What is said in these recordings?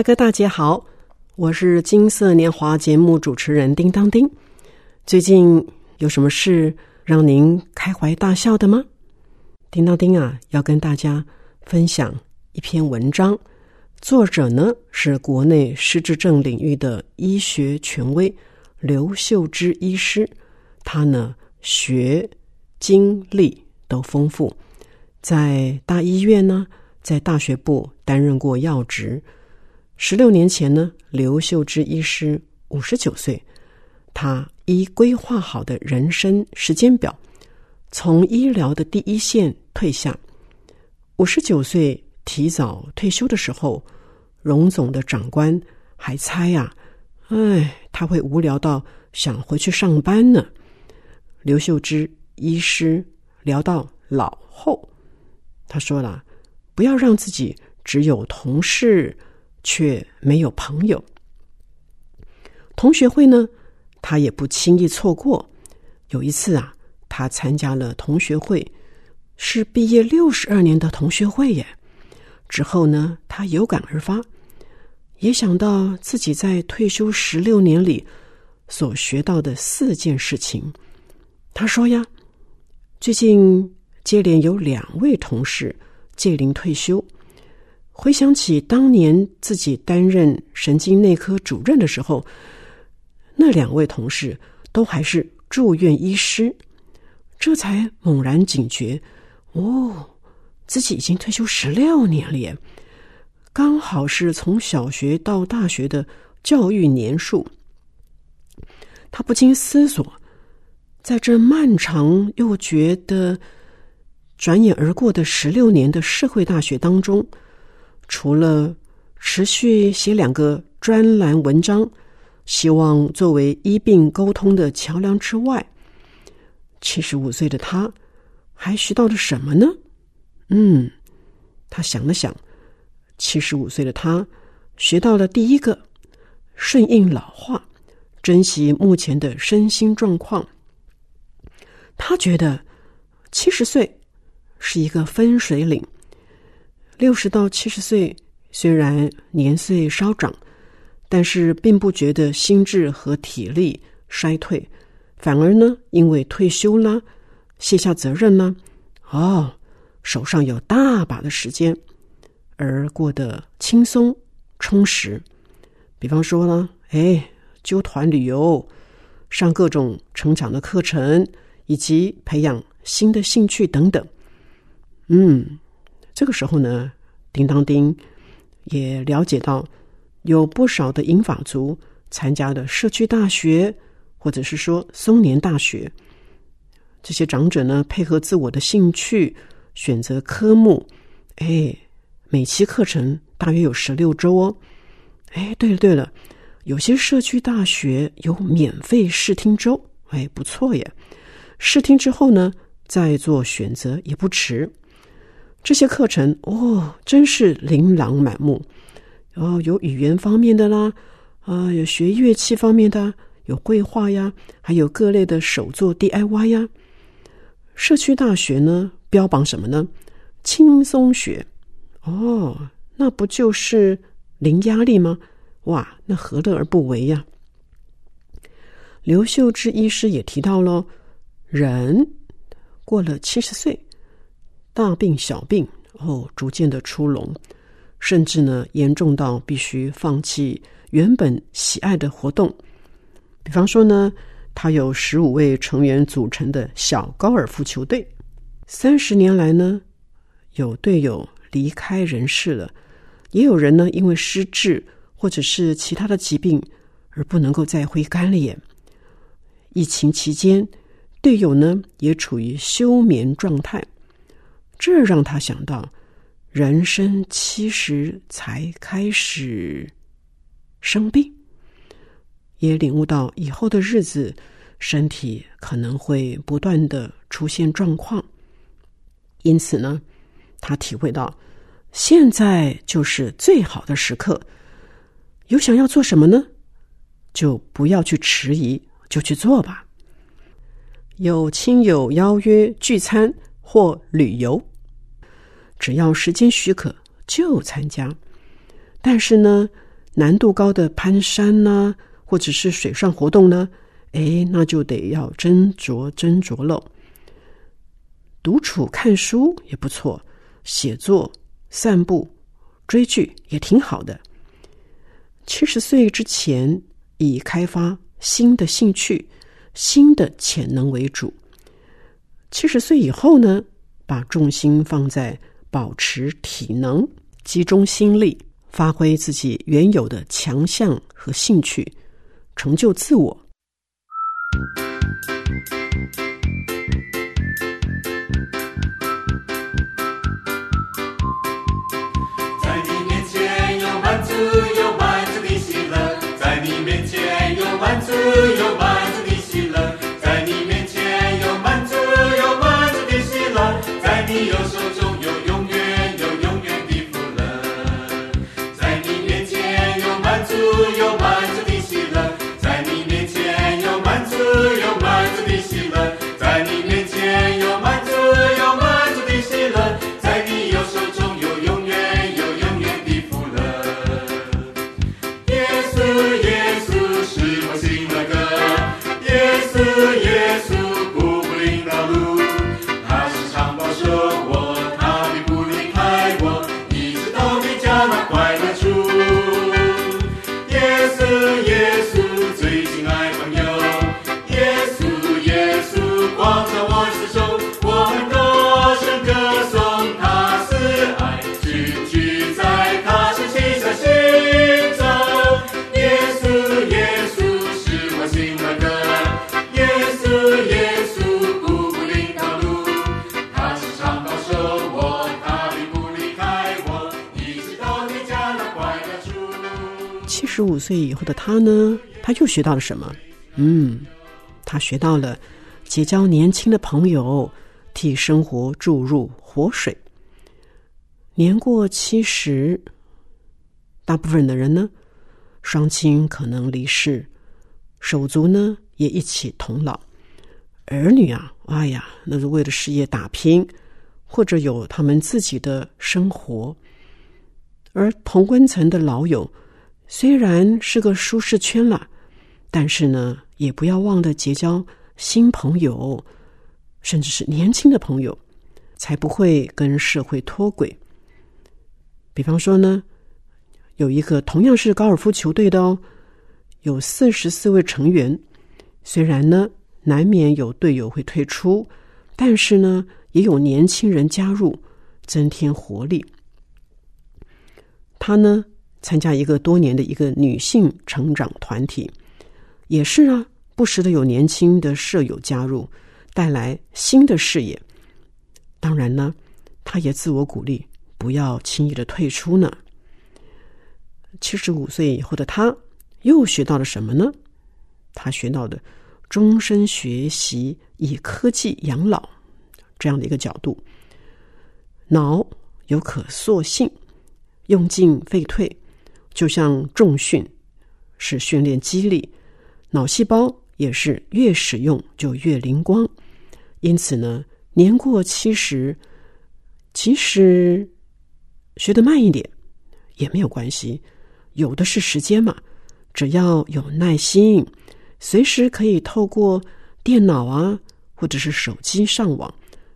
大哥大姐好，我是金色年华节目主持人叮当丁。最近有什么事让您开怀大笑的吗？叮当丁啊，要跟大家分享一篇文章，作者呢是国内失智症领域的医学权威刘秀芝医师，他呢学经历都丰富，在大医院呢，在大学部担任过要职。十六年前呢，刘秀芝医师五十九岁，他依规划好的人生时间表，从医疗的第一线退下。五十九岁提早退休的时候，荣总的长官还猜呀，哎，他会无聊到想回去上班呢。刘秀芝医师聊到老后，他说了，不要让自己只有同事。却没有朋友。同学会呢，他也不轻易错过。有一次啊，他参加了同学会，是毕业六十二年的同学会耶。之后呢，他有感而发，也想到自己在退休十六年里所学到的四件事情。他说呀，最近接连有两位同事届龄退休。回想起当年自己担任神经内科主任的时候，那两位同事都还是住院医师，这才猛然警觉：哦，自己已经退休十六年了耶！刚好是从小学到大学的教育年数。他不禁思索，在这漫长又觉得转眼而过的十六年的社会大学当中。除了持续写两个专栏文章，希望作为医病沟通的桥梁之外，七十五岁的他还学到了什么呢？嗯，他想了想，七十五岁的他学到了第一个顺应老化，珍惜目前的身心状况。他觉得七十岁是一个分水岭。六十到七十岁，虽然年岁稍长，但是并不觉得心智和体力衰退，反而呢，因为退休啦，卸下责任呢，哦，手上有大把的时间，而过得轻松充实。比方说呢，哎，揪团旅游，上各种成长的课程，以及培养新的兴趣等等，嗯。这个时候呢，叮当丁也了解到，有不少的英法族参加了社区大学，或者是说松年大学。这些长者呢，配合自我的兴趣选择科目，哎，每期课程大约有十六周哦。哎，对了对了，有些社区大学有免费试听周，哎，不错耶。试听之后呢，再做选择也不迟。这些课程哦，真是琳琅满目。哦，有语言方面的啦，啊，有学乐器方面的，有绘画呀，还有各类的手作 DIY 呀。社区大学呢，标榜什么呢？轻松学。哦，那不就是零压力吗？哇，那何乐而不为呀？刘秀芝医师也提到了，人过了七十岁。大病小病哦，逐渐的出笼，甚至呢严重到必须放弃原本喜爱的活动。比方说呢，他有十五位成员组成的小高尔夫球队，三十年来呢，有队友离开人世了，也有人呢因为失智或者是其他的疾病而不能够再挥杆了。耶。疫情期间，队友呢也处于休眠状态，这让他想到，人生七十才开始生病，也领悟到以后的日子，身体可能会不断的出现状况，因此呢，他体会到现在就是最好的时刻，有想要做什么呢，就不要去迟疑，就去做吧。有亲友邀约聚餐或旅游，只要时间许可就参加。但是呢，难度高的攀山呢，或者是水上活动呢，哎，那就得要斟酌斟酌喽。独处看书也不错，写作、散步、追剧也挺好的。七十岁之前，以开发新的兴趣。新的潜能为主。七十岁以后呢，把重心放在保持体能、集中心力、发挥自己原有的强项和兴趣，成就自我。十五岁以后的他呢，他又学到了什么？嗯，他学到了结交年轻的朋友，替生活注入活水。年过七十，大部分的人呢，双亲可能离世，手足呢也一起同老，儿女啊，哎呀，那是为了事业打拼，或者有他们自己的生活，而同温层的老友。虽然是个舒适圈了，但是呢，也不要忘了结交新朋友，甚至是年轻的朋友，才不会跟社会脱轨。比方说呢，有一个同样是高尔夫球队的哦，有四十四位成员，虽然呢难免有队友会退出，但是呢，也有年轻人加入，增添活力。他呢？参加一个多年的一个女性成长团体，也是啊，不时的有年轻的舍友加入，带来新的视野。当然呢，他也自我鼓励，不要轻易的退出呢。七十五岁以后的他，又学到了什么呢？他学到的终身学习，以科技养老这样的一个角度，脑有可塑性，用进废退。就像重训是训练肌力，脑细胞也是越使用就越灵光。因此呢，年过七十，其实学得慢一点也没有关系，有的是时间嘛。只要有耐心，随时可以透过电脑啊，或者是手机上网，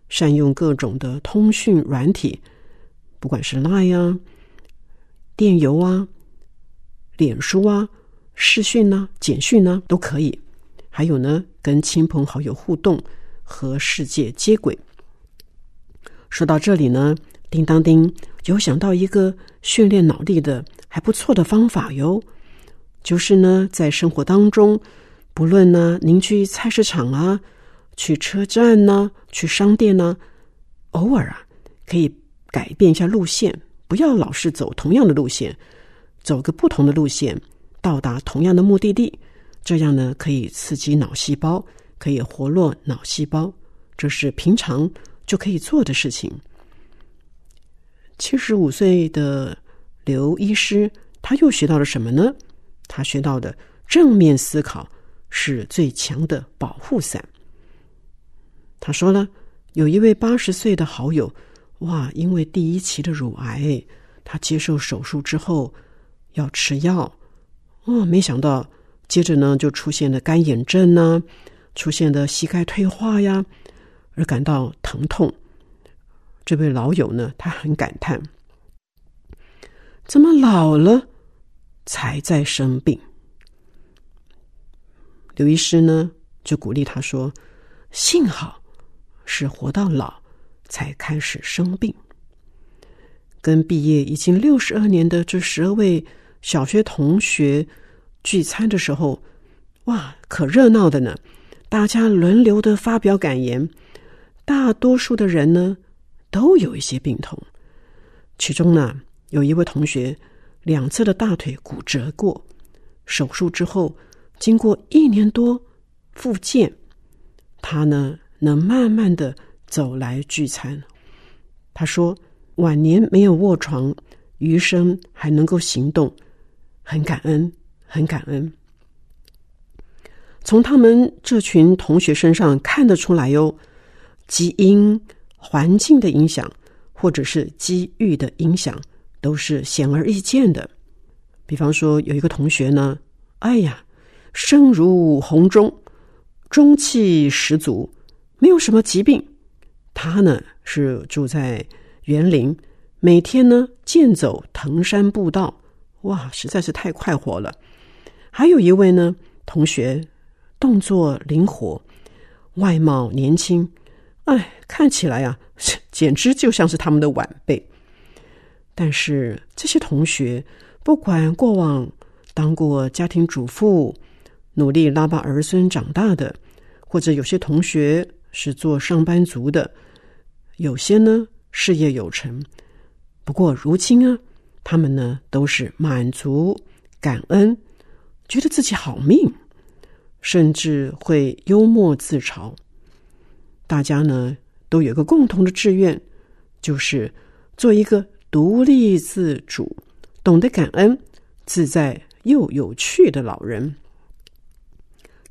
善用各种的通讯软体，不管是 Line 啊、电邮啊。脸书啊、视讯呢、简讯呢都可以，还有呢，跟亲朋好友互动和世界接轨。说到这里呢，叮当叮有想到一个训练脑力的还不错的方法哟，就是呢，在生活当中，不论呢您去菜市场啊、去车站呢，去商店呢，偶尔啊，可以改变一下路线，不要老是走同样的路线，走个不同的路线，到达同样的目的地，这样呢，可以刺激脑细胞，可以活络脑细胞，这是平常就可以做的事情。七十五岁的刘医师，他又学到了什么呢？他学到的正面思考是最强的保护伞。他说了，有一位八十岁的好友，哇，因为第一期的乳癌，他接受手术之后要吃药，哦，没想到接着呢就出现了干眼症呢，出现了膝盖退化呀，而感到疼痛。这位老友呢，他很感叹：怎么老了才在生病？刘医师呢就鼓励他说：“幸好。”是活到老才开始生病。跟毕业已经六十二年的这十二位小学同学聚餐的时候，哇，可热闹的呢！大家轮流的发表感言，大多数的人呢都有一些病痛。其中呢，有一位同学两侧的大腿骨折过，手术之后经过一年多复健，他呢。能慢慢的走来聚餐。他说：“晚年没有卧床，余生还能够行动，很感恩，很感恩。”从他们这群同学身上看得出来哟，基因、环境的影响，或者是机遇的影响，都是显而易见的。比方说，有一个同学呢，哎呀，声如洪钟，中气十足。没有什么疾病，他呢是住在园林，每天呢健走藤山步道，哇，实在是太快活了。还有一位呢同学，动作灵活，外貌年轻，哎，看起来啊，简直就像是他们的晚辈。但是这些同学，不管过往当过家庭主妇，努力拉拔儿孙长大的，或者有些同学。是做上班族的，有些呢事业有成，不过如今啊，他们呢都是满足、感恩，觉得自己好命，甚至会幽默自嘲。大家呢都有个共同的志愿，就是做一个独立自主、懂得感恩、自在又有趣的老人。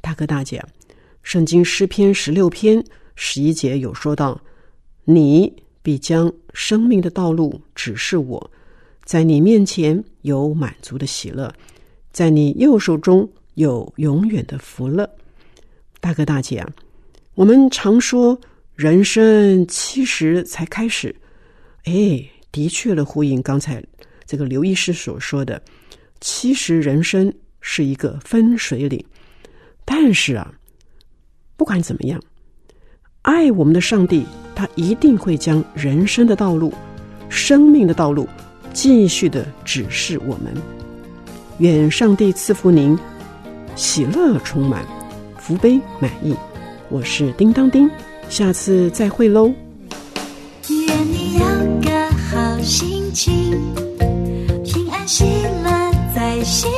大哥大姐。圣经诗篇十六篇十一节有说到：“你必将生命的道路指示我，在你面前有满足的喜乐，在你右手中有永远的福乐。”大哥大姐啊，我们常说人生七十才开始，哎，的确的呼应刚才这个刘医师所说的，其实人生是一个分水岭，但是啊。不管怎么样，爱我们的上帝，他一定会将人生的道路、生命的道路继续的指示我们。愿上帝赐福您，喜乐充满，福杯满溢。我是叮当叮，下次再会喽。愿你有个好心情，平安喜乐在心。